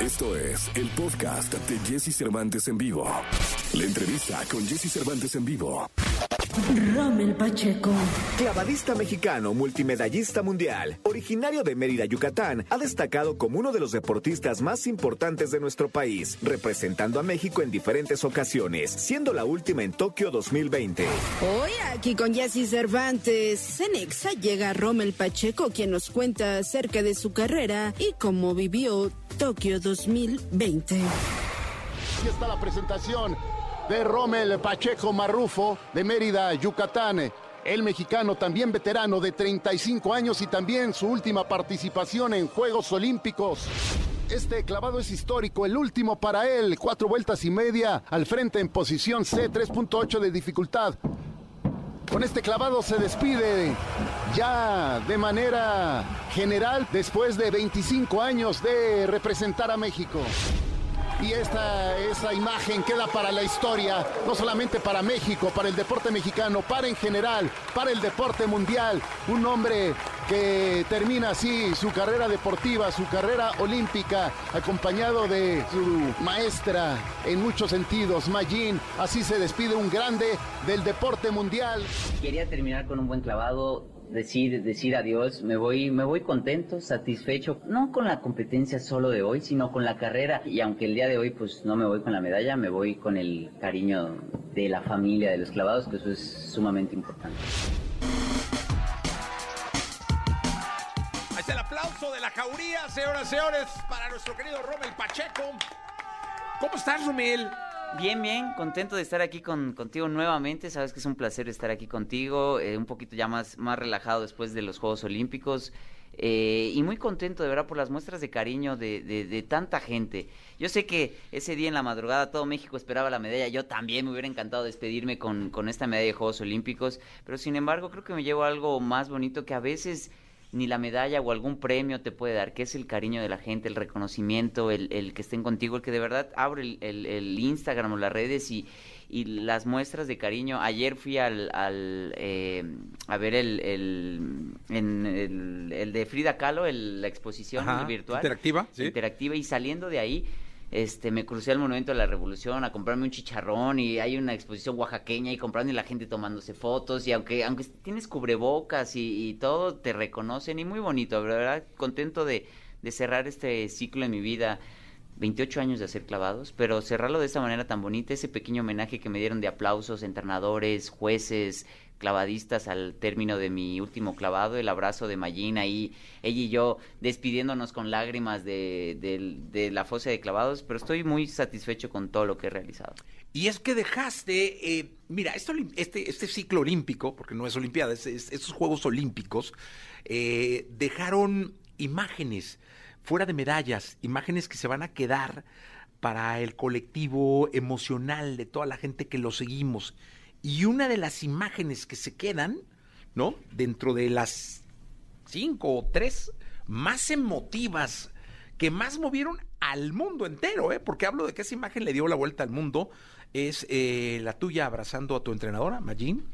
Esto es el podcast de Jesse Cervantes en vivo. La entrevista con Jesse Cervantes en vivo. Rommel Pacheco. Clavadista mexicano, multimedallista mundial, originario de Mérida, Yucatán, ha destacado como uno de los deportistas más importantes de nuestro país, representando a México en diferentes ocasiones, siendo la última en Tokio 2020. Hoy aquí con Jesse Cervantes, Cenexa llega Rommel Pacheco, quien nos cuenta acerca de su carrera y cómo vivió Tokio 2020. Aquí está la presentación de Rommel Pacheco Marrufo de Mérida, Yucatán. El mexicano también veterano de 35 años y también su última participación en Juegos Olímpicos. Este clavado es histórico, el último para él, cuatro vueltas y media al frente en posición C, 3.8 de dificultad. Con este clavado se despide ya de manera general después de 25 años de representar a México. Y esta, esa imagen queda para la historia, no solamente para México, para el deporte mexicano, para en general, para el deporte mundial. Un hombre que termina así su carrera deportiva, su carrera olímpica, acompañado de su maestra en muchos sentidos, Magin. Así se despide un grande del deporte mundial. Quería terminar con un buen clavado decir, decir adiós, me voy, me voy contento, satisfecho, no con la competencia solo de hoy, sino con la carrera. Y aunque el día de hoy pues no me voy con la medalla, me voy con el cariño de la familia de los clavados, que eso es sumamente importante. Ahí el aplauso de la jauría, señoras y señores, para nuestro querido Romel Pacheco. ¿Cómo estás, Romel? Bien, bien, contento de estar aquí con, contigo nuevamente. Sabes que es un placer estar aquí contigo, eh, un poquito ya más, más relajado después de los Juegos Olímpicos. eh, y muy contento de verdad por las muestras de cariño de, de, de tanta gente. Yo sé que ese día en la madrugada todo México esperaba la medalla. Yo también me hubiera encantado despedirme con, con esta medalla de Juegos Olímpicos. Pero sin embargo, creo que me llevo algo más bonito que a veces ni la medalla o algún premio te puede dar, que es el cariño de la gente, el reconocimiento, el, el que estén contigo, el que de verdad abre el, el- el Instagram o las redes y, y las muestras de cariño. Ayer fui al, al eh, a ver el, el, en el, el de Frida Kahlo, el- la exposición Ajá, virtual. interactiva, sí. Interactiva y saliendo de ahí este, me crucé al Monumento de la Revolución a comprarme un chicharrón y hay una exposición oaxaqueña y comprando y la gente tomándose fotos y aunque aunque tienes cubrebocas y, y todo te reconocen y muy bonito, ¿verdad? Contento de, de cerrar este ciclo en mi vida. 28 años de hacer clavados, pero cerrarlo de esta manera tan bonita, ese pequeño homenaje que me dieron de aplausos, entrenadores, jueces, clavadistas al término de mi último clavado, el abrazo de Mayín ahí, ella y yo despidiéndonos con lágrimas de, la fosa de clavados, pero estoy muy satisfecho con todo lo que he realizado. Y es que dejaste, eh, mira, este, este ciclo olímpico, porque no es Olimpiada, es- es- estos Juegos Olímpicos, eh, dejaron imágenes fuera de medallas, imágenes que se van a quedar para el colectivo emocional de toda la gente que lo seguimos. Y una de las imágenes que se quedan, ¿no? Dentro de las cinco o tres más emotivas que más movieron al mundo entero, ¿eh? porque hablo de que esa imagen le dio la vuelta al mundo. Es eh, la tuya abrazando a tu entrenadora, Magin,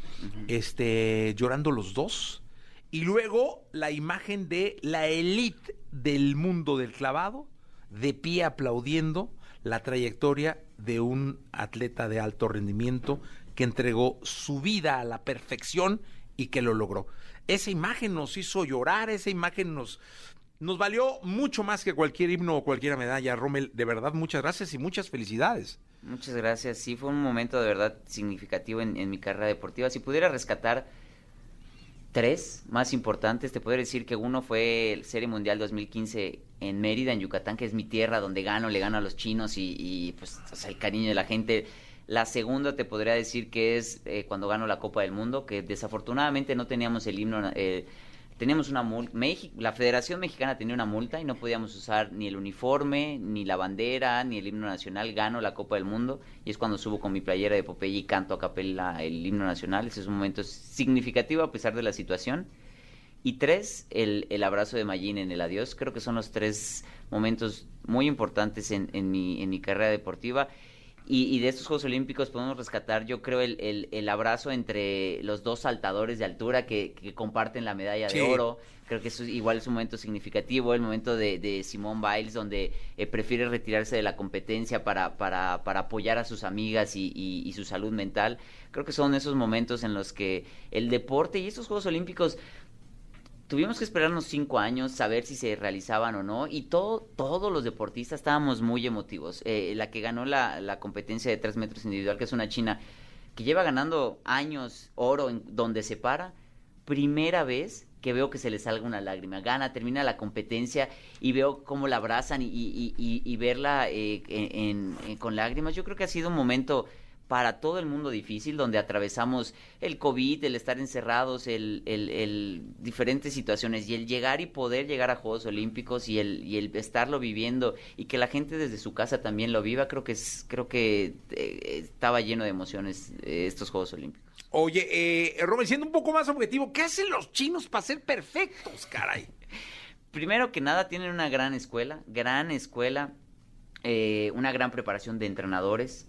este, llorando los dos. Y luego la imagen de la elite del mundo del clavado, de pie aplaudiendo la trayectoria de un atleta de alto rendimiento que entregó su vida a la perfección y que lo logró. Esa imagen nos hizo llorar, esa imagen nos, nos valió mucho más que cualquier himno o cualquier medalla. Rommel, de verdad, muchas gracias y muchas felicidades. Muchas gracias. Sí, fue un momento de verdad significativo en, mi carrera deportiva. Si pudiera rescatar tres más importantes, te podría decir que uno fue el Serie Mundial 2015 en Mérida, en Yucatán, que es mi tierra, donde gano, le gano a los chinos y, pues el cariño de la gente. La segunda te podría decir que es eh, cuando gano la Copa del Mundo, que desafortunadamente no teníamos el himno, eh, teníamos una multa, la Federación Mexicana tenía una multa y no podíamos usar ni el uniforme, ni la bandera, ni el himno nacional, gano la Copa del Mundo y es cuando subo con mi playera de Popeye y canto a capela el himno nacional, ese es un momento significativo a pesar de la situación. Y tres, el, el abrazo de Mayín en el adiós, creo que son los tres momentos muy importantes en, en, mi, en mi carrera deportiva. Y, de estos Juegos Olímpicos podemos rescatar, yo creo, el, el, abrazo entre los dos saltadores de altura que, comparten la medalla de oro. Creo que eso igual es un momento significativo, el momento de, de Simone Biles, donde eh, prefiere retirarse de la competencia para, para, para apoyar a sus amigas y, y, su salud mental. Creo que son esos momentos en los que el deporte y estos Juegos Olímpicos tuvimos que esperarnos cinco años, saber si se realizaban o no, y todo, todos los deportistas estábamos muy emotivos. Eh, la que ganó la, la, competencia de tres metros individual, que es una china que lleva ganando años oro en donde se para, primera vez que veo que se le salga una lágrima. Gana, termina la competencia y veo cómo la abrazan y, y, y, verla eh, en, con lágrimas. Yo creo que ha sido un momento para todo el mundo difícil, donde atravesamos el COVID, el estar encerrados, el, el, diferentes situaciones y el llegar y poder llegar a Juegos Olímpicos y el, y el estarlo viviendo y que la gente desde su casa también lo viva, creo que es, creo que eh, estaba lleno de emociones eh, estos Juegos Olímpicos. Oye, eh, Robert, siendo un poco más objetivo, ¿qué hacen los chinos para ser perfectos, caray? Primero que nada, tienen una gran escuela, gran escuela, eh, una gran preparación de entrenadores,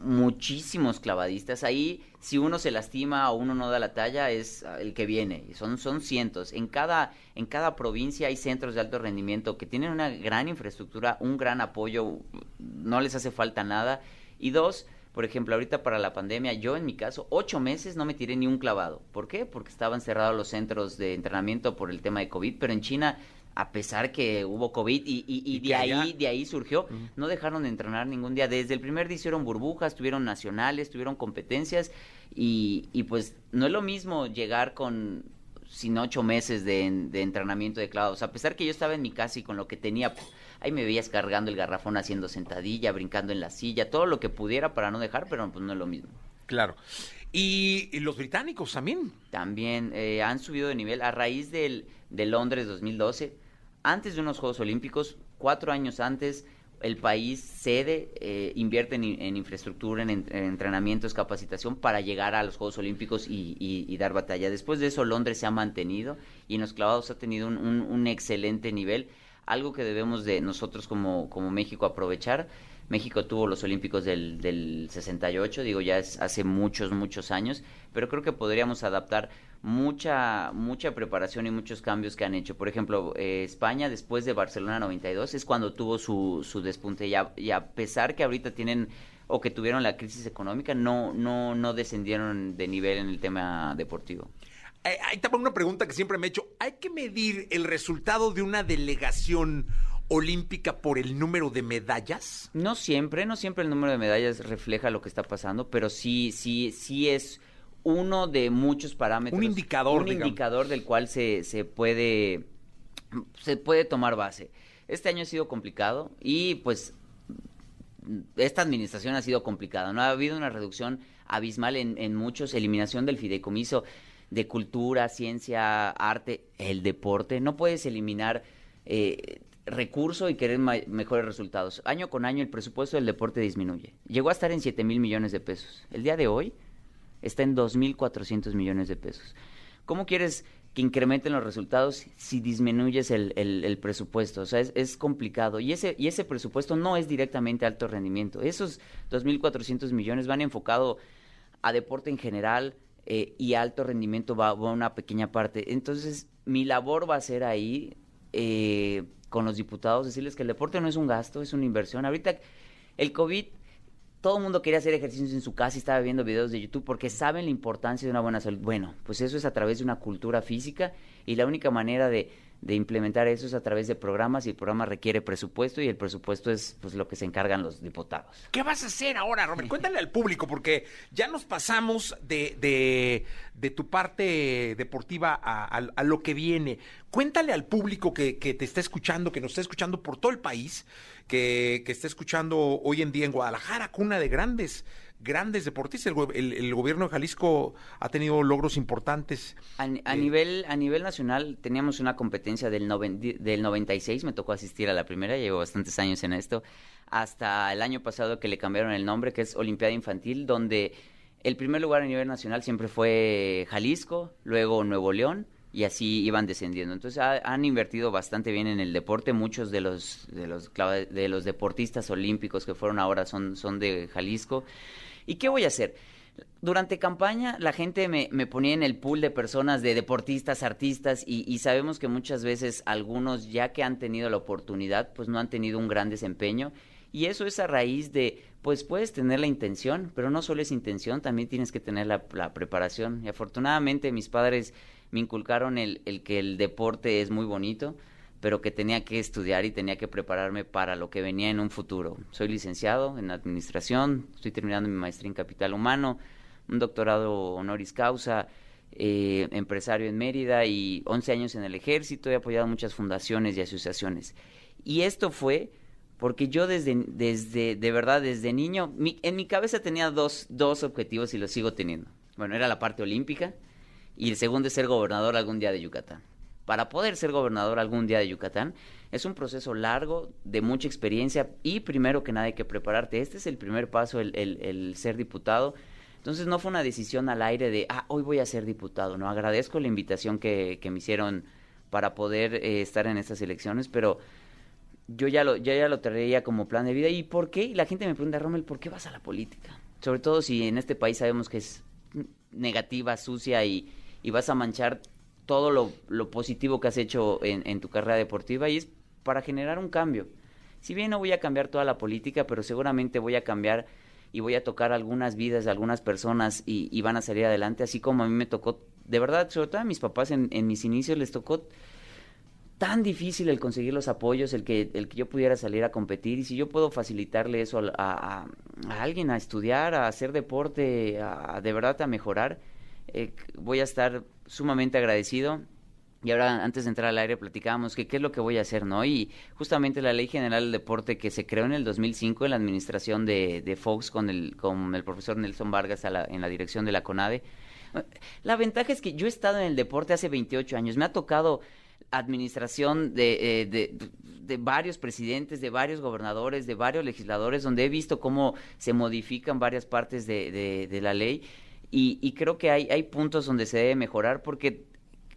muchísimos clavadistas. Ahí, si uno se lastima o uno no da la talla, es el que viene. Son, son cientos. En cada, en cada provincia hay centros de alto rendimiento que tienen una gran infraestructura, un gran apoyo, no les hace falta nada. Y dos, por ejemplo, ahorita para la pandemia, yo en mi caso, ocho meses no me tiré ni un clavado. ¿Por qué? Porque estaban cerrados los centros de entrenamiento por el tema de COVID, pero en China a pesar que hubo COVID y, de, ahí, de ahí surgió, no dejaron de entrenar ningún día. Desde el primer día hicieron burbujas, tuvieron nacionales, tuvieron competencias y, y pues no es lo mismo llegar con sin ocho meses de, entrenamiento de clavos. A pesar que yo estaba en mi casa y con lo que tenía, pues, ahí me veías cargando el garrafón haciendo sentadilla, brincando en la silla, todo lo que pudiera para no dejar, pero pues no es lo mismo. Claro. Y, los británicos también. También eh, han subido de nivel a raíz del, de Londres 2012 antes de unos Juegos Olímpicos, cuatro años antes, el país sede eh, invierte en, infraestructura, en, entrenamientos, capacitación para llegar a los Juegos Olímpicos y, dar batalla. Después de eso, Londres se ha mantenido y en los clavados ha tenido un, excelente nivel, algo que debemos de nosotros como, como México aprovechar. México tuvo los Olímpicos del, del 68, digo, ya es hace muchos, muchos años, pero creo que podríamos adaptar mucha, mucha preparación y muchos cambios que han hecho. Por ejemplo, eh, España después de Barcelona 92 es cuando tuvo su, su despunte y a, pesar que ahorita tienen o que tuvieron la crisis económica, no, no, no descendieron de nivel en el tema deportivo. Ahí está una pregunta que siempre me he hecho. ¿Hay que medir el resultado de una delegación olímpica por el número de medallas? No siempre, no siempre el número de medallas refleja lo que está pasando, pero sí, sí, sí es uno de muchos parámetros. Un indicador. Un indicador del cual se, se, puede, se puede tomar base. Este año ha sido complicado y pues esta administración ha sido complicada. No ha habido una reducción abismal en, en muchos, eliminación del fideicomiso de cultura, ciencia, arte, el deporte. No puedes eliminar eh, recurso y querer mejores resultados. Año con año el presupuesto del deporte disminuye. Llegó a estar en 7 mil millones de pesos. El día de hoy está en 2.400 millones de pesos. ¿Cómo quieres que incrementen los resultados si disminuyes el, el, presupuesto? O sea, es, complicado. Y ese, y ese presupuesto no es directamente alto rendimiento. Esos 2.400 millones van enfocado a deporte en general eh, y alto rendimiento va, a una pequeña parte. Entonces, mi labor va a ser ahí eh, con los diputados, decirles que el deporte no es un gasto, es una inversión. Ahorita el COVID todo el mundo quería hacer ejercicios en su casa y estaba viendo videos de YouTube porque saben la importancia de una buena salud. Bueno, pues eso es a través de una cultura física y la única manera de de implementar eso es a través de programas y el programa requiere presupuesto y el presupuesto es pues lo que se encargan los diputados. ¿Qué vas a hacer ahora, Robert? Cuéntale al público porque ya nos pasamos de, de, de tu parte deportiva a, lo que viene. Cuéntale al público que, que, te está escuchando, que nos está escuchando por todo el país, que, que está escuchando hoy en día en Guadalajara, cuna de grandes grandes deportistas. El, gobierno de Jalisco ha tenido logros importantes. A, nivel, a nivel nacional teníamos una competencia del, del 96, me tocó asistir a la primera, llevo bastantes años en esto, hasta el año pasado que le cambiaron el nombre, que es Olimpiada Infantil, donde el primer lugar a nivel nacional siempre fue Jalisco, luego Nuevo León, y así iban descendiendo. Entonces han invertido bastante bien en el deporte. Muchos de los de los de los deportistas olímpicos que fueron ahora son son de Jalisco. ¿Y qué voy a hacer? Durante campaña la gente me, me, ponía en el pool de personas, de deportistas, artistas, y, sabemos que muchas veces algunos, ya que han tenido la oportunidad, pues no han tenido un gran desempeño. Y eso es a raíz de, pues puedes tener la intención, pero no solo es intención, también tienes que tener la, la preparación. Y afortunadamente mis padres me inculcaron el, el que el deporte es muy bonito, pero que tenía que estudiar y tenía que prepararme para lo que venía en un futuro. Soy licenciado en administración, estoy terminando mi maestría en capital humano, un doctorado honoris causa, eh, empresario en Mérida y 11 años en el ejército, he apoyado muchas fundaciones y asociaciones. Y esto fue porque yo desde, desde de verdad, desde niño, en mi cabeza tenía dos, dos objetivos y los sigo teniendo. Bueno, era la parte olímpica y el segundo es ser gobernador algún día de Yucatán para poder ser gobernador algún día de Yucatán, es un proceso largo, de mucha experiencia y primero que nada hay que prepararte. Este es el primer paso, el, el, ser diputado. Entonces no fue una decisión al aire de, ah, hoy voy a ser diputado. No, agradezco la invitación que, me hicieron para poder eh, estar en estas elecciones, pero yo ya lo, yo ya lo traía como plan de vida. ¿Y por qué? Y la gente me pregunta, Rommel, ¿por qué vas a la política? Sobre todo si en este país sabemos que es negativa, sucia y, y vas a manchar todo lo, positivo que has hecho en, tu carrera deportiva y es para generar un cambio. Si bien no voy a cambiar toda la política, pero seguramente voy a cambiar y voy a tocar algunas vidas de algunas personas y, van a salir adelante, así como a mí me tocó, de verdad, sobre todo a mis papás en, mis inicios les tocó tan difícil el conseguir los apoyos, el que, el que yo pudiera salir a competir y si yo puedo facilitarle eso a, alguien, a estudiar, a hacer deporte, a, de verdad a mejorar, eh, voy a estar sumamente agradecido. Y ahora, antes de entrar al aire, platicábamos que qué es lo que voy a hacer, ¿no? Y justamente la Ley General del Deporte que se creó en el 2005 en la administración de, de Fox con el, con el profesor Nelson Vargas en la dirección de la CONADE. La ventaja es que yo he estado en el deporte hace 28 años. Me ha tocado administración de, eh, de, de, varios presidentes, de varios gobernadores, de varios legisladores, donde he visto cómo se modifican varias partes de, de la ley y, creo que hay, hay puntos donde se debe mejorar porque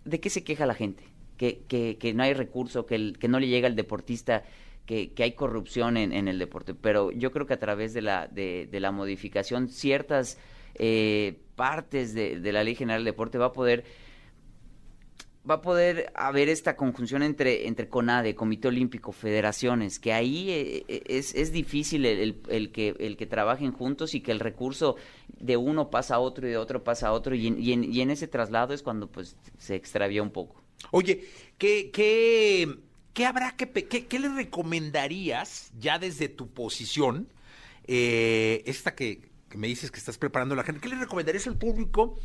¿de qué se queja la gente? Que, que, que no hay recurso, que, que no le llega al deportista, que, que hay corrupción en, en, el deporte. Pero yo creo que a través de la, de, de la modificación, ciertas eh, partes de, de la Ley General del Deporte va a poder va a poder haber esta conjunción entre, entre CONADE, Comité Olímpico, federaciones, que ahí eh, eh, es, es difícil el, que, el que trabajen juntos y que el recurso de uno pasa a otro y de otro pasa a otro y en, y en, y en ese traslado es cuando pues se extravía un poco. Oye, ¿qué, qué, qué habrá que, qué, qué le recomendarías ya desde tu posición, eh, esta que, que me dices que estás preparando la gente, qué le recomendarías al público?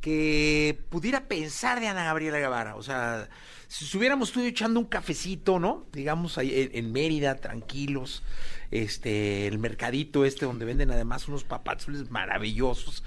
Que pudiera pensar de Ana Gabriela Guevara. O sea, si estuviéramos tú echando un cafecito, ¿no? Digamos, ahí en, Mérida, tranquilos, este, el mercadito este donde venden además unos papazules maravillosos,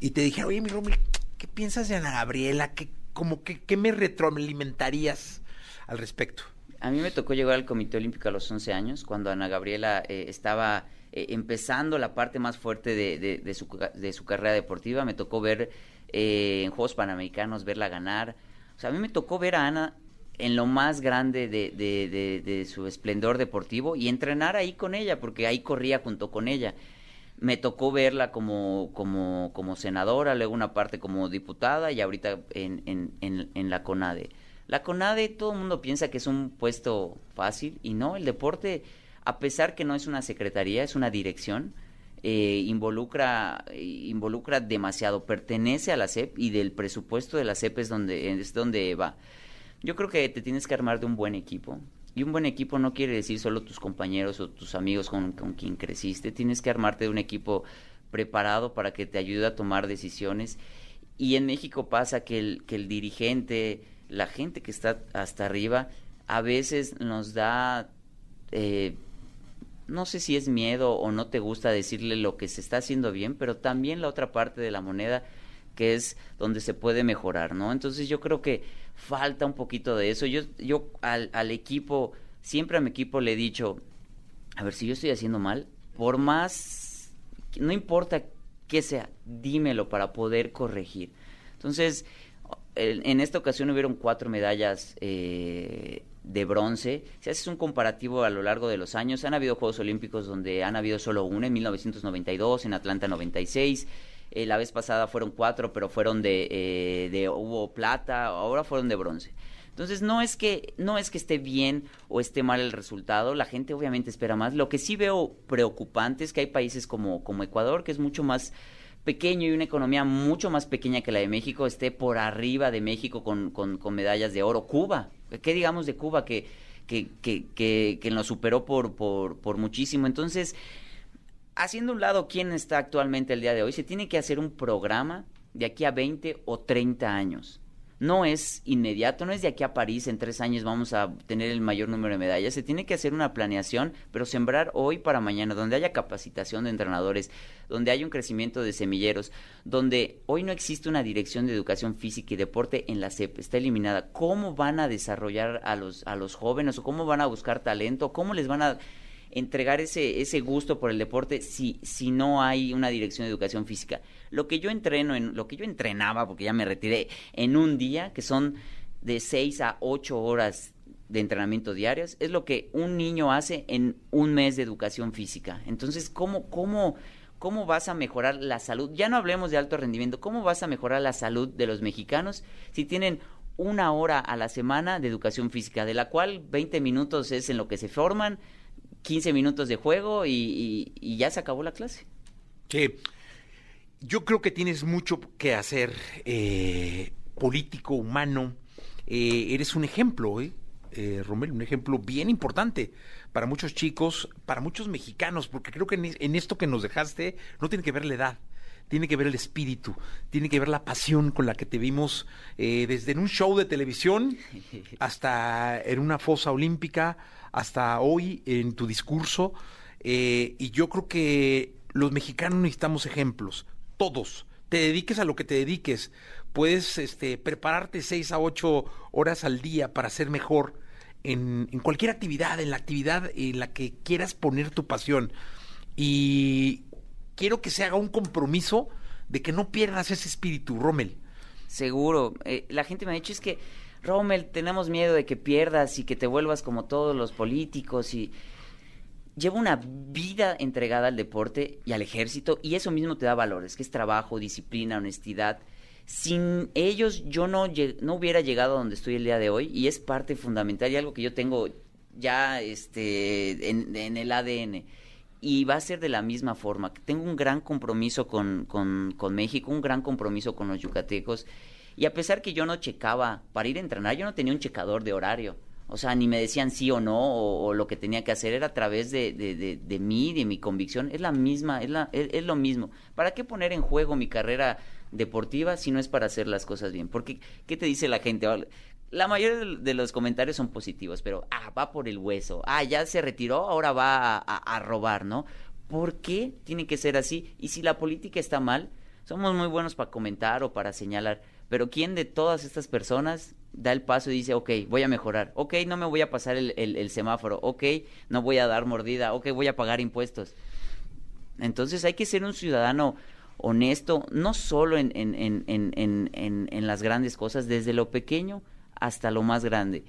y te dijera, oye, mi Romel, ¿qué piensas de Ana Gabriela? ¿Qué, como que, ¿Qué me retroalimentarías al respecto? A mí me tocó llegar al Comité Olímpico a los 11 años, cuando Ana Gabriela eh, estaba eh, empezando la parte más fuerte de, su, de su carrera deportiva. Me tocó ver eh, en Juegos Panamericanos, verla ganar. O sea, a mí me tocó ver a Ana en lo más grande de, de, de, su esplendor deportivo y entrenar ahí con ella, porque ahí corría junto con ella. Me tocó verla como, como, como senadora, luego una parte como diputada y ahorita en, en, en, en la CONADE. La CONADE, todo el mundo piensa que es un puesto fácil y no, el deporte, a pesar que no es una secretaría, es una dirección, eh, involucra, involucra demasiado, pertenece a la SEP y del presupuesto de la SEP es donde, es donde va. Yo creo que te tienes que armar de un buen equipo. Y un buen equipo no quiere decir solo tus compañeros o tus amigos con, con quien creciste. Tienes que armarte de un equipo preparado para que te ayude a tomar decisiones. Y en México pasa que el, que el dirigente, la gente que está hasta arriba, a veces nos da eh, no sé si es miedo o no te gusta decirle lo que se está haciendo bien, pero también la otra parte de la moneda que es donde se puede mejorar, ¿no? Entonces yo creo que falta un poquito de eso. Yo, yo al, al equipo, siempre a mi equipo le he dicho, a ver, si yo estoy haciendo mal, por más, no importa qué sea, dímelo para poder corregir. Entonces, En, esta ocasión hubieron cuatro medallas eh, de bronce. Si haces un comparativo a lo largo de los años, han habido Juegos Olímpicos donde han habido solo una, en 1992, en Atlanta 96. Eh, la vez pasada fueron cuatro, pero fueron de, eh, de hubo plata, ahora fueron de bronce. Entonces no es que no es que esté bien o esté mal el resultado, la gente obviamente espera más. Lo que sí veo preocupante es que hay países como como Ecuador que es mucho más pequeño y una economía mucho más pequeña que la de México esté por arriba de México con, con, con medallas de oro. Cuba, ¿qué digamos de Cuba que, que, que, que, que nos superó por, por, por muchísimo? Entonces, haciendo un lado quién está actualmente el día de hoy, se tiene que hacer un programa de aquí a 20 o 30 años no es inmediato, no es de aquí a París, en tres años vamos a tener el mayor número de medallas, se tiene que hacer una planeación, pero sembrar hoy para mañana, donde haya capacitación de entrenadores, donde haya un crecimiento de semilleros, donde hoy no existe una dirección de educación física y deporte en la CEP, está eliminada. ¿Cómo van a desarrollar a los, a los jóvenes o cómo van a buscar talento? ¿Cómo les van a entregar ese, ese gusto por el deporte si, si no hay una dirección de educación física. Lo que yo entreno, en, lo que yo entrenaba, porque ya me retiré, en un día, que son de 6 a 8 horas de entrenamiento diarias, es lo que un niño hace en un mes de educación física. Entonces, ¿cómo, cómo, cómo vas a mejorar la salud? Ya no hablemos de alto rendimiento, ¿cómo vas a mejorar la salud de los mexicanos si tienen una hora a la semana de educación física, de la cual 20 minutos es en lo que se forman, 15 minutos de juego y, ya se acabó la clase. Sí. Yo creo que tienes mucho que hacer, eh, político, humano. Eh, eres un ejemplo, ¿eh? ¿eh? Romel, un ejemplo bien importante para muchos chicos, para muchos mexicanos, porque creo que en, esto que nos dejaste no tiene que ver la edad, tiene que ver el espíritu, tiene que ver la pasión con la que te vimos desde en un show de televisión hasta en una fosa olímpica, hasta hoy en tu discurso. Eh, y yo creo que los mexicanos necesitamos ejemplos, todos. Te dediques a lo que te dediques. Puedes este, prepararte seis a ocho horas al día para ser mejor en, cualquier actividad, en la actividad en la que quieras poner tu pasión. Y quiero que se haga un compromiso de que no pierdas ese espíritu, Rommel. Seguro. Eh, la gente me ha dicho es que Rommel, tenemos miedo de que pierdas y que te vuelvas como todos los políticos y lleva una vida entregada al deporte y al ejército y eso mismo te da valores, que es trabajo, disciplina, honestidad. Sin ellos yo no, no hubiera llegado a donde estoy el día de hoy y es parte fundamental y algo que yo tengo ya este, en, en el ADN y va a ser de la misma forma. Tengo un gran compromiso con, con, con México, un gran compromiso con los yucatecos y a pesar que yo no checaba para ir a entrenar, yo no tenía un checador de horario. O sea, ni me decían sí o no, o, lo que tenía que hacer era a través de, de, de, mí, de mi convicción. Es la misma, es, la, es, lo mismo. ¿Para qué poner en juego mi carrera deportiva si no es para hacer las cosas bien? Porque, ¿qué te dice la gente? La mayoría de los comentarios son positivos, pero, ah, va por el hueso. Ah, ya se retiró, ahora va a, a robar, ¿no? ¿Por qué tiene que ser así? Y si la política está mal, somos muy buenos para comentar o para señalar pero ¿quién de todas estas personas da el paso y dice, ok, voy a mejorar, ok, no me voy a pasar el, semáforo, ok, no voy a dar mordida, ok, voy a pagar impuestos? Entonces hay que ser un ciudadano honesto, no solo en, las grandes cosas, desde lo pequeño hasta lo más grande.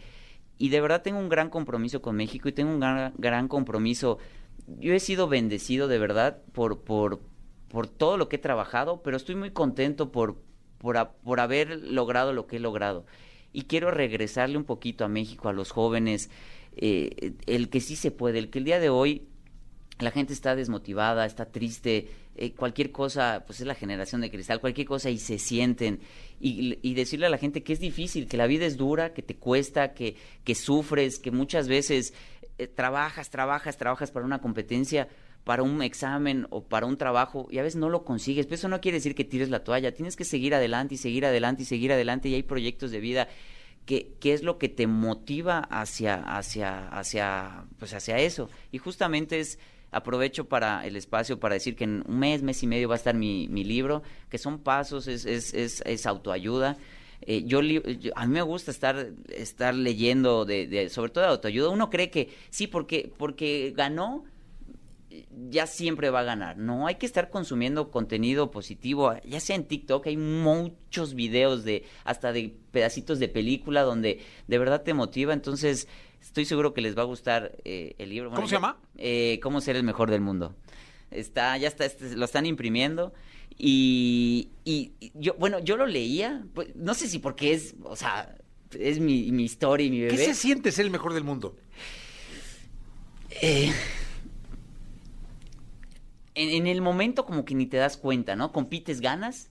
Y de verdad tengo un gran compromiso con México y tengo un gran, compromiso. Yo he sido bendecido de verdad por, por todo lo que he trabajado, pero estoy muy contento por, por, por haber logrado lo que he logrado. Y quiero regresarle un poquito a México, a los jóvenes, eh, el que sí se puede, el que el día de hoy la gente está desmotivada, está triste, eh, cualquier cosa, pues es la generación de cristal, cualquier cosa y se sienten. Y, y, decirle a la gente que es difícil, que la vida es dura, que te cuesta, que, que sufres, que muchas veces eh, trabajas, trabajas, trabajas para una competencia, para un examen o para un trabajo y a veces no lo consigues. Pero eso no quiere decir que tires la toalla. Tienes que seguir adelante y seguir adelante y seguir adelante y hay proyectos de vida que, que es lo que te motiva hacia, hacia, hacia, pues hacia eso. Y justamente es aprovecho para el espacio para decir que en un mes, mes y medio va a estar mi, mi libro, que son pasos, es, es, es, autoayuda. Eh, yo, a mí me gusta estar estar leyendo de, sobre todo de autoayuda. Uno cree que sí porque porque ganó ya siempre va a ganar. No, hay que estar consumiendo contenido positivo, ya sea en TikTok, hay muchos videos de hasta de pedacitos de película donde de verdad te motiva, entonces estoy seguro que les va a gustar eh, el libro. ¿Cómo se llama? Eh, ¿Cómo ser el mejor del mundo? Está, ya está, este, lo están imprimiendo y, y, yo, bueno, yo lo leía, pues, no sé si porque es, o sea, es mi, mi historia y mi bebé. ¿Qué se siente ser el mejor del mundo? Eh, en, el momento como que ni te das cuenta, ¿no? Compites, ganas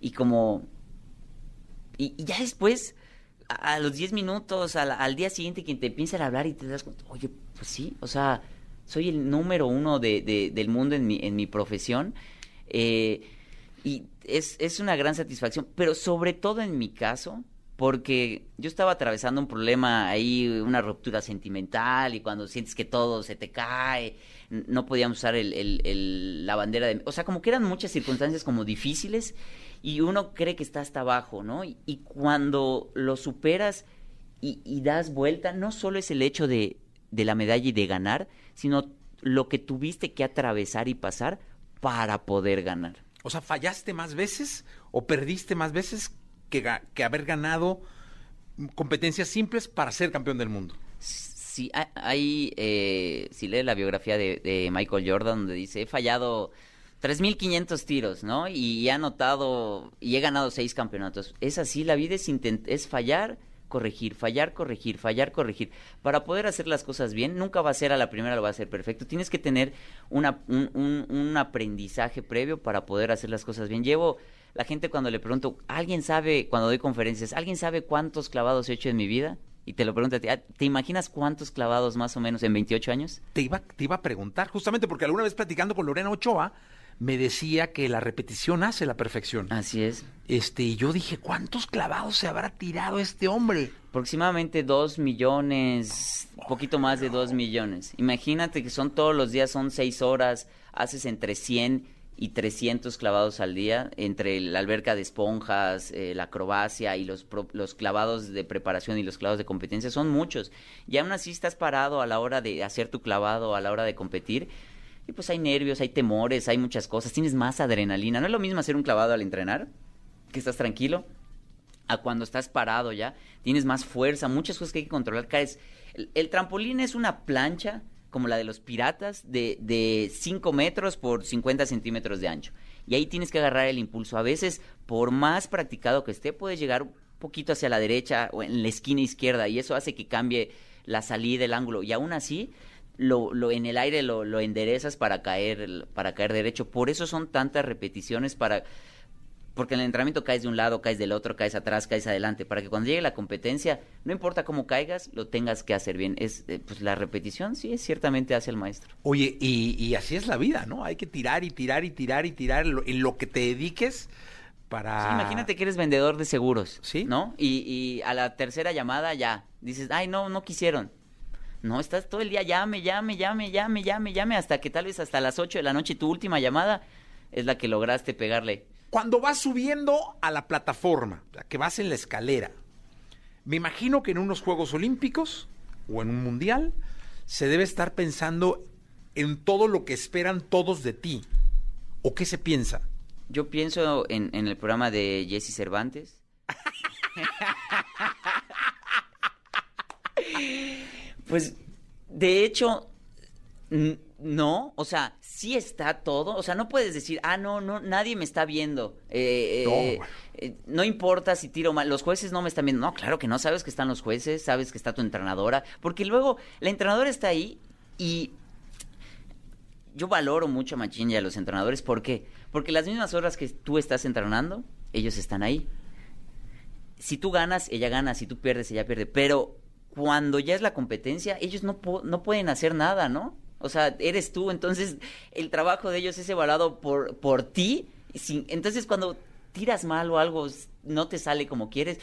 y como... Y, ya después, a, los 10 minutos, al día siguiente, quien te empieza a hablar y te das cuenta, oye, pues sí, o sea, soy el número uno de, del mundo en mi, en mi profesión. Eh, y es, es una gran satisfacción, pero sobre todo en mi caso, porque yo estaba atravesando un problema ahí, una ruptura sentimental, y cuando sientes que todo se te cae, no podíamos usar la bandera de... O sea, como que eran muchas circunstancias como difíciles, y uno cree que está hasta abajo, ¿no? Y, cuando lo superas y, das vuelta, no solo es el hecho de, de la medalla y de ganar, sino lo que tuviste que atravesar y pasar para poder ganar. O sea, ¿fallaste más veces o perdiste más veces que, haber ganado competencias simples para ser campeón del mundo. Sí, hay, eh, si lee la biografía de, Michael Jordan, donde dice, he fallado 3.500 tiros, ¿no? Y, he anotado, y he ganado seis campeonatos. Es así, la vida es, es fallar, corregir, fallar, corregir, fallar, corregir. Para poder hacer las cosas bien, nunca va a ser a la primera, lo va a ser perfecto. Tienes que tener un aprendizaje previo para poder hacer las cosas bien. Llevo la gente cuando le pregunto, ¿alguien sabe, cuando doy conferencias, ¿alguien sabe cuántos clavados he hecho en mi vida? Y te lo pregunto a ti, ah, ¿te imaginas cuántos clavados más o menos en 28 años? Te iba, te iba a preguntar, justamente porque alguna vez platicando con Lorena Ochoa, me decía que la repetición hace la perfección. Así es. Este, y yo dije, ¿cuántos clavados se habrá tirado este hombre? Aproximadamente dos millones, un poquito más de dos millones. Imagínate que son todos los días, son seis horas, haces entre 100 y 300 clavados al día entre la alberca de esponjas, eh, la acrobacia y los, los clavados de preparación y los clavados de competencia son muchos. Y aún así estás parado a la hora de hacer tu clavado, a la hora de competir. Y pues hay nervios, hay temores, hay muchas cosas, tienes más adrenalina. No es lo mismo hacer un clavado al entrenar, que estás tranquilo, a cuando estás parado ya, tienes más fuerza, muchas cosas que hay que controlar. Caes. el trampolín es una plancha como la de los piratas, de, de 5 metros por 50 centímetros de ancho. Y ahí tienes que agarrar el impulso. A veces, por más practicado que esté, puedes llegar un poquito hacia la derecha o en la esquina izquierda y eso hace que cambie la salida, el ángulo. Y aún así, lo, lo, en el aire lo, lo enderezas para caer, para caer derecho. Por eso son tantas repeticiones para porque en el entrenamiento caes de un lado, caes del otro, caes atrás, caes adelante, para que cuando llegue la competencia, no importa cómo caigas, lo tengas que hacer bien. Es eh, pues la repetición sí ciertamente hace el maestro. Oye, y, así es la vida, ¿no? Hay que tirar y tirar y tirar y tirar en lo, que te dediques para... Sí, imagínate que eres vendedor de seguros, ¿sí? ¿No? Y, y a la tercera llamada ya dices, ay, no, no quisieron. No, estás todo el día llame, llame, llame, llame, llame, llame, hasta que tal vez hasta las 8 de la noche tu última llamada es la que lograste pegarle cuando vas subiendo a la plataforma, que vas en la escalera, me imagino que en unos Juegos Olímpicos o en un Mundial se debe estar pensando en todo lo que esperan todos de ti. ¿O qué se piensa? Yo pienso en, el programa de Jesse Cervantes. pues, de hecho, no, o sea, sí está todo. O sea, no puedes decir, ah, no, no, nadie me está viendo. Eh, eh, no, eh, no importa si tiro mal, los jueces no me están viendo. No, claro que no, sabes que están los jueces, sabes que está tu entrenadora. Porque luego la entrenadora está ahí y yo valoro mucho a Machín y a los entrenadores. ¿Por qué? Porque las mismas horas que tú estás entrenando, ellos están ahí. Si tú ganas, ella gana. Si tú pierdes, ella pierde. Pero cuando ya es la competencia, ellos no, no pueden hacer nada, ¿no? O sea, eres tú, entonces el trabajo de ellos es evaluado por, por ti. entonces cuando tiras mal o algo no te sale como quieres,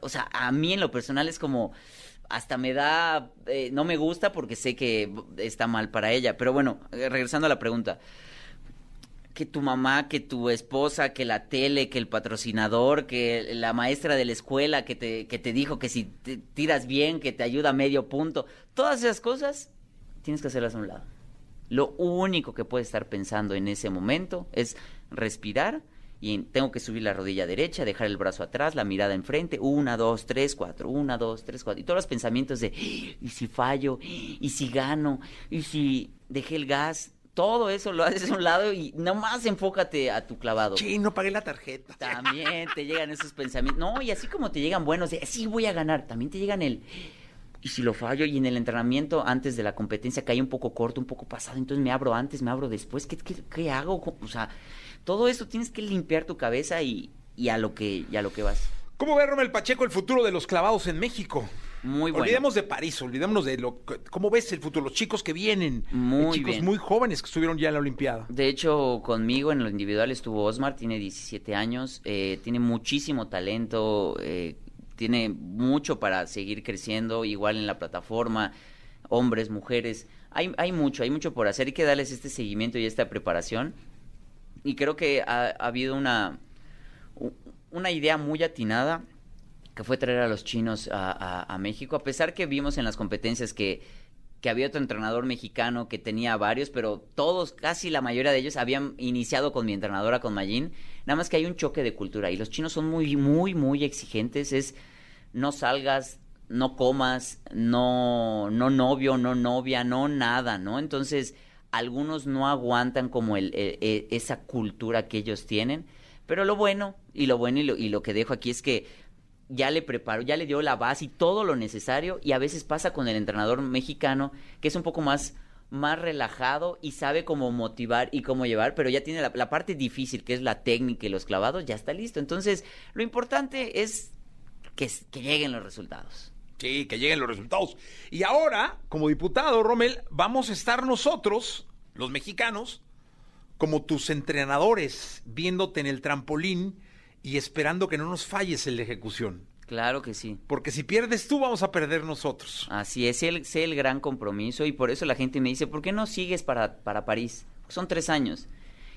o sea, a mí en lo personal es como hasta me da, eh, no me gusta porque sé que está mal para ella. Pero bueno, eh, regresando a la pregunta, que tu mamá, que tu esposa, que la tele, que el patrocinador, que la maestra de la escuela que te, que te dijo que si te tiras bien, que te ayuda a medio punto, todas esas cosas tienes que hacerlas a un lado. Lo único que puedes estar pensando en ese momento es respirar y tengo que subir la rodilla derecha, dejar el brazo atrás, la mirada enfrente, una, dos, tres, cuatro, una, dos, tres, cuatro, y todos los pensamientos de, ¿y si fallo? ¿Y si gano? ¿Y si dejé el gas? Todo eso lo haces a un lado y nomás enfócate a tu clavado. Sí, no pagué la tarjeta. También te llegan esos pensamientos. No, y así como te llegan buenos de, sí voy a ganar, también te llegan el, y si lo fallo y en el entrenamiento antes de la competencia cae un poco corto, un poco pasado, entonces me abro antes, me abro después, ¿qué, qué, qué hago? O sea, todo esto tienes que limpiar tu cabeza y, y a lo que y a lo que vas. ¿Cómo ve Romel Pacheco el futuro de los clavados en México? Muy bueno. Olvidemos de París, olvidémonos de lo cómo ves el futuro, los chicos que vienen, muy chicos bien. muy jóvenes que estuvieron ya en la Olimpiada. De hecho, conmigo en lo individual estuvo Osmar, tiene 17 años, eh, tiene muchísimo talento, eh, tiene mucho para seguir creciendo, igual en la plataforma, hombres, mujeres, hay, hay mucho, hay mucho por hacer, hay que darles este seguimiento y esta preparación. Y creo que ha, ha, habido una, una idea muy atinada que fue traer a los chinos a, a, México, a pesar que vimos en las competencias que, que había otro entrenador mexicano que tenía varios, pero todos, casi la mayoría de ellos habían iniciado con mi entrenadora, con Mayin, nada más que hay un choque de cultura y los chinos son muy, muy, muy exigentes, es no salgas, no comas, no, no novio, no novia, no nada, ¿no? Entonces algunos no aguantan como el, el, esa cultura que ellos tienen. Pero lo bueno, y lo bueno y lo, que dejo aquí es que ya le preparó, ya le dio la base y todo lo necesario. Y a veces pasa con el entrenador mexicano, que es un poco más, más relajado y sabe cómo motivar y cómo llevar, pero ya tiene la, parte difícil, que es la técnica y los clavados, ya está listo. Entonces, lo importante es que, que lleguen los resultados. Sí, que lleguen los resultados. Y ahora, como diputado, Rommel, vamos a estar nosotros, los mexicanos, como tus entrenadores, viéndote en el trampolín y esperando que no nos falles en la ejecución. Claro que sí. Porque si pierdes tú, vamos a perder nosotros. Así es, el, sé el gran compromiso y por eso la gente me dice, ¿por qué no sigues para, para París? Son tres años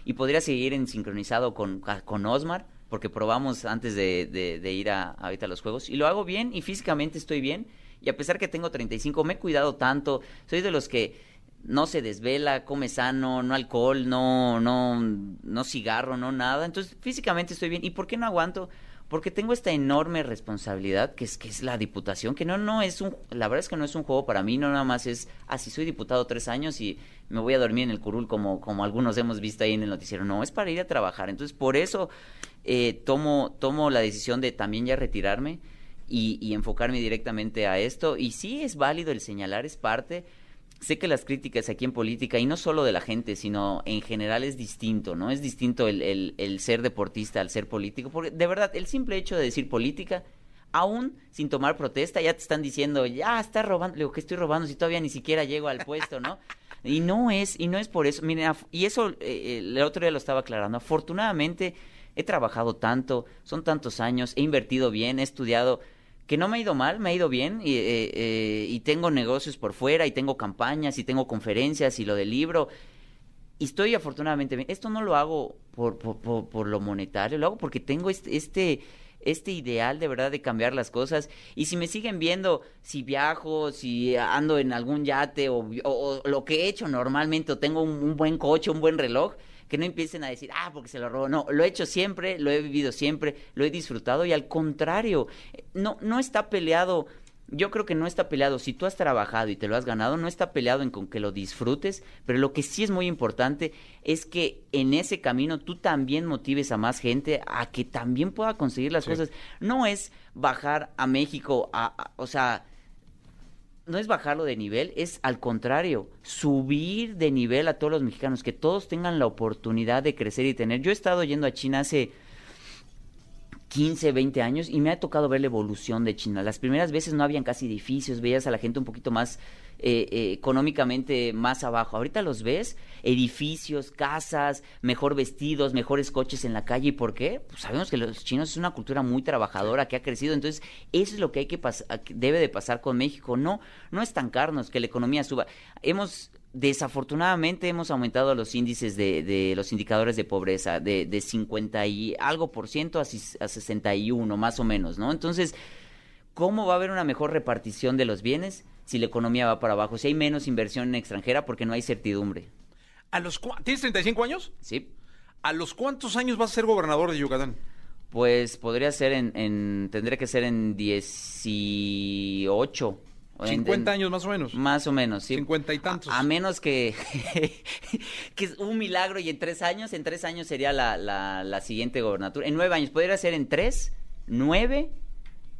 y podría seguir en sincronizado con, con Osmar porque probamos antes de, de, de ir a, ahorita a los juegos y lo hago bien y físicamente estoy bien y a pesar que tengo 35 me he cuidado tanto, soy de los que no se desvela, come sano, no alcohol, no no no cigarro, no nada, entonces físicamente estoy bien y ¿por qué no aguanto? Porque tengo esta enorme responsabilidad que es que es la diputación, que no no es un la verdad es que no es un juego para mí, no nada más es así soy diputado tres años y me voy a dormir en el curul como como algunos hemos visto ahí en el noticiero, no, es para ir a trabajar. Entonces, por eso eh, tomo, tomo la decisión de también ya retirarme y, y, enfocarme directamente a esto. Y sí es válido el señalar, es parte. Sé que las críticas aquí en política, y no solo de la gente, sino en general es distinto, ¿no? Es distinto el, el, ser deportista al ser político, porque de verdad, el simple hecho de decir política, aún sin tomar protesta, ya te están diciendo, ya estás robando, digo, que estoy robando si todavía ni siquiera llego al puesto, ¿no? Y no es, y no es por eso, miren, y eso eh, el otro día lo estaba aclarando, afortunadamente he trabajado tanto, son tantos años, he invertido bien, he estudiado, que no me ha ido mal, me ha ido bien, y, eh, eh, y tengo negocios por fuera, y tengo campañas, y tengo conferencias, y lo del libro, y estoy afortunadamente bien. Esto no lo hago por, por, lo monetario, lo hago porque tengo este, este este ideal de verdad de cambiar las cosas. Y si me siguen viendo, si viajo, si ando en algún yate o, lo que he hecho normalmente, o tengo un, buen coche, un buen reloj, que no empiecen a decir, ah, porque se lo robó. No, lo he hecho siempre, lo he vivido siempre, lo he disfrutado y al contrario, no, no está peleado. Yo creo que no está peleado. Si tú has trabajado y te lo has ganado, no está peleado en con que lo disfrutes, pero lo que sí es muy importante es que en ese camino tú también motives a más gente a que también pueda conseguir las sí. cosas. No es bajar a México, a, a, o sea, no es bajarlo de nivel, es al contrario, subir de nivel a todos los mexicanos, que todos tengan la oportunidad de crecer y tener. Yo he estado yendo a China hace 15, 20 años y me ha tocado ver la evolución de China. Las primeras veces no habían casi edificios, veías a la gente un poquito más eh, eh, económicamente más abajo. Ahorita los ves, edificios, casas, mejor vestidos, mejores coches en la calle. ¿Y por qué? Pues sabemos que los chinos es una cultura muy trabajadora que ha crecido. Entonces, eso es lo que hay que debe de pasar con México. No, no estancarnos, que la economía suba. Hemos desafortunadamente hemos aumentado los índices de, de los indicadores de pobreza de, de 50 y algo por ciento a, a 61 más o menos, ¿no? Entonces, ¿cómo va a haber una mejor repartición de los bienes si la economía va para abajo? Si hay menos inversión extranjera porque no hay certidumbre. ¿A los ¿Tienes 35 años? Sí. ¿A los cuántos años vas a ser gobernador de Yucatán? Pues podría ser en, en tendría que ser en 18. 50 años más o menos. Más o menos, sí. 50 y tantos. A, menos que, que es un milagro y en tres años, en tres años sería la, la, la siguiente gobernatura. En nueve años, podría ser en tres, nueve,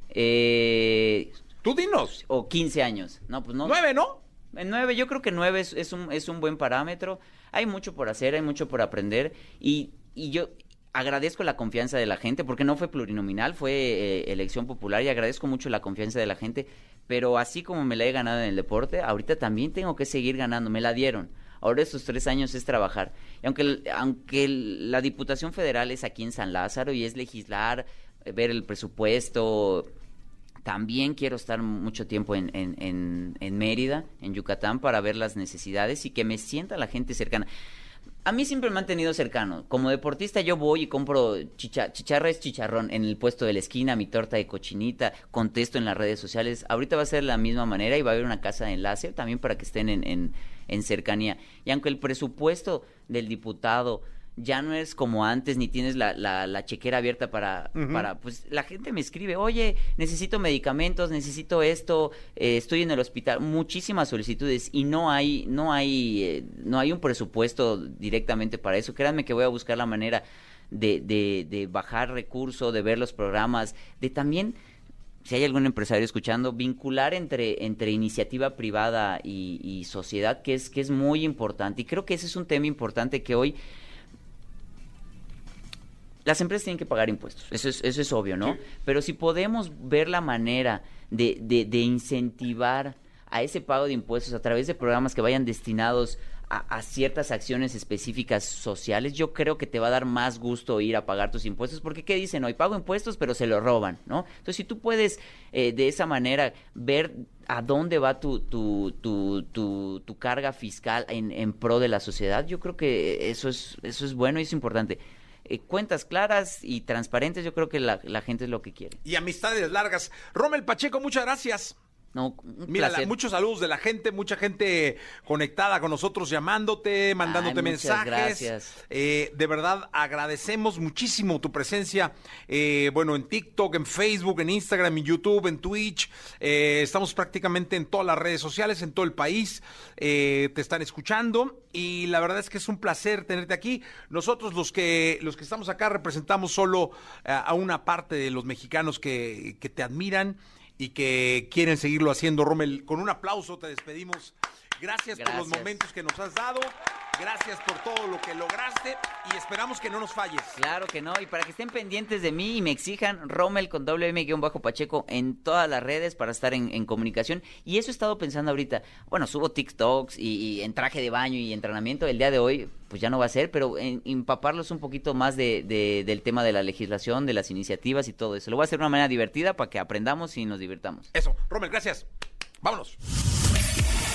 eh, Tú dinos. O 15 años. No, pues no. Nueve, ¿no? En nueve, yo creo que nueve es, es, un, es un buen parámetro. Hay mucho por hacer, hay mucho por aprender. Y, y yo, agradezco la confianza de la gente, porque no fue plurinominal, fue eh, elección popular y agradezco mucho la confianza de la gente, pero así como me la he ganado en el deporte, ahorita también tengo que seguir ganando, me la dieron. Ahora estos tres años es trabajar. Y aunque, aunque la Diputación Federal es aquí en San Lázaro y es legislar, eh, ver el presupuesto, también quiero estar mucho tiempo en, en, en Mérida, en Yucatán, para ver las necesidades y que me sienta la gente cercana a mí siempre me han tenido cercano. Como deportista yo voy y compro chicha, chicharra es chicharrón en el puesto de la esquina, mi torta de cochinita, contesto en las redes sociales. Ahorita va a ser de la misma manera y va a haber una casa de enlace también para que estén en, en, en cercanía. Y aunque el presupuesto del diputado ya no es como antes, ni tienes la, la, chequera abierta para, para, pues la gente me escribe, oye, necesito medicamentos, necesito esto, eh, estoy en el hospital, muchísimas solicitudes y no hay, no hay, eh, no hay un presupuesto directamente para eso. Créanme que voy a buscar la manera de, de, de bajar recursos, de ver los programas, de también si hay algún empresario escuchando, vincular entre, entre iniciativa privada y, y, sociedad, que es, que es muy importante. Y creo que ese es un tema importante que hoy las empresas tienen que pagar impuestos, eso es, eso es obvio, ¿no? Pero si podemos ver la manera de, de, incentivar a ese pago de impuestos a través de programas que vayan destinados a, ciertas acciones específicas sociales, yo creo que te va a dar más gusto ir a pagar tus impuestos, porque ¿qué dicen hoy? Pago impuestos, pero se lo roban, ¿no? Entonces, si tú puedes eh, de esa manera ver a dónde va tu, tu, tu, tu, tu carga fiscal en, en pro de la sociedad, yo creo que eso es, eso es bueno y es importante. Eh, cuentas claras y transparentes, yo creo que la, la gente es lo que quiere. Y amistades largas. Rommel Pacheco, muchas gracias. No, Mira, muchos saludos de la gente, mucha gente conectada con nosotros, llamándote, mandándote mensajes. Gracias. Eh, de verdad, agradecemos muchísimo tu presencia, eh, bueno, en TikTok, en Facebook, en Instagram, en YouTube, en Twitch. Eh, estamos prácticamente en todas las redes sociales, en todo el país. te están escuchando y la verdad es que es un placer tenerte aquí. Nosotros los que los que estamos acá representamos solo a una parte de los mexicanos que, que te admiran y que quieren seguirlo haciendo. Rommel, con un aplauso te despedimos. Gracias, por los momentos que nos has dado. Gracias por todo lo que lograste y esperamos que no nos falles. Claro que no, y para que estén pendientes de mí y me exijan Rommel con WM-Pacheco en todas las redes para estar en, comunicación. Y eso he estado pensando ahorita. Bueno, subo TikToks y, en traje de baño y entrenamiento. El día de hoy, pues ya no va a ser, pero empaparlos un poquito más de, del tema de la legislación, de las iniciativas y todo eso. Lo voy a hacer de una manera divertida para que aprendamos y nos divirtamos. Eso, Rommel, gracias. Vámonos.